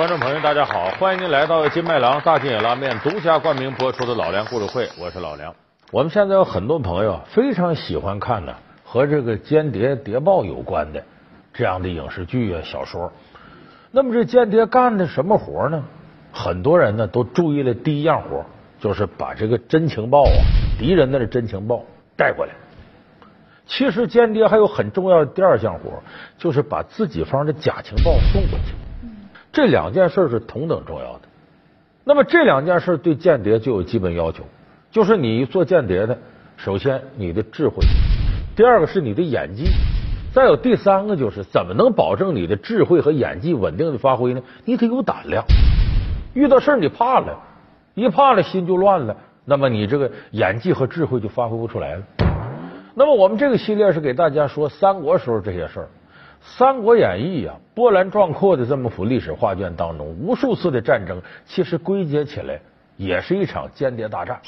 观众朋友，大家好，欢迎您来到金麦郎大金野拉面独家冠名播出的《老梁故事会》，我是老梁。我们现在有很多朋友非常喜欢看呢和这个间谍谍报有关的这样的影视剧啊、小说。那么这间谍干的什么活呢？很多人呢都注意了第一样活，就是把这个真情报啊，敌人的真情报带过来。其实间谍还有很重要的第二项活，就是把自己方的假情报送过去。这两件事是同等重要的。那么这两件事对间谍就有基本要求，就是你做间谍的，首先你的智慧，第二个是你的演技，再有第三个就是怎么能保证你的智慧和演技稳定的发挥呢？你得有胆量。遇到事儿你怕了，一怕了心就乱了，那么你这个演技和智慧就发挥不出来了。那么我们这个系列是给大家说三国时候这些事儿。《三国演义》啊，波澜壮阔的这么幅历史画卷当中，无数次的战争，其实归结起来也是一场间谍大战。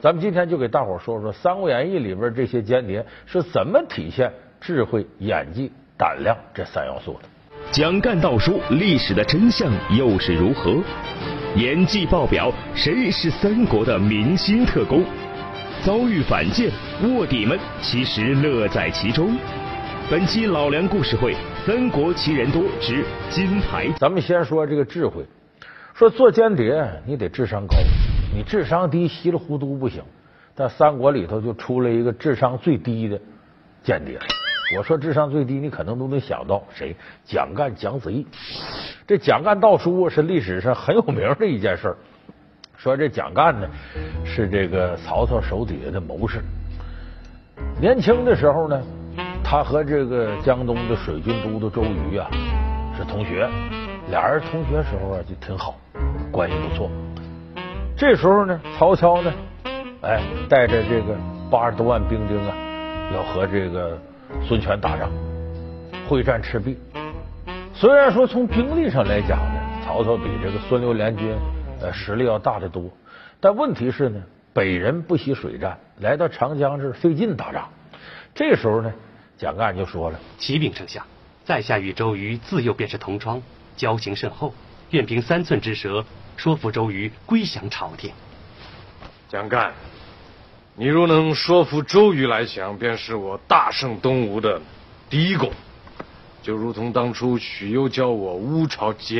咱们今天就给大伙说说《三国演义》里边这些间谍是怎么体现智慧、演技、胆量这三要素的。蒋干道书历史的真相又是如何？演技爆表，谁是三国的明星特工？遭遇反间，卧底们其实乐在其中。本期老梁故事会《三国奇人多之金牌》，咱们先说这个智慧。说做间谍，你得智商高，你智商低，稀里糊涂不行。但三国里头就出了一个智商最低的间谍。我说智商最低，你可能都能想到谁？蒋干、蒋子义。这蒋干盗书是历史上很有名的一件事儿。说这蒋干呢，是这个曹操手底下的谋士。年轻的时候呢。他和这个江东的水军都督周瑜啊是同学，俩人同学时候啊就挺好，关系不错。这时候呢，曹操呢，哎，带着这个八十多万兵丁啊，要和这个孙权打仗，会战赤壁。虽然说从兵力上来讲呢，曹操比这个孙刘联军呃实力要大得多，但问题是呢，北人不习水战，来到长江这费劲打仗。这时候呢。蒋干就说了：“启禀丞相，在下与周瑜自幼便是同窗，交情甚厚，愿凭三寸之舌说服周瑜归降朝廷。”蒋干，你若能说服周瑜来降，便是我大胜东吴的第一功，就如同当初许攸教我乌巢结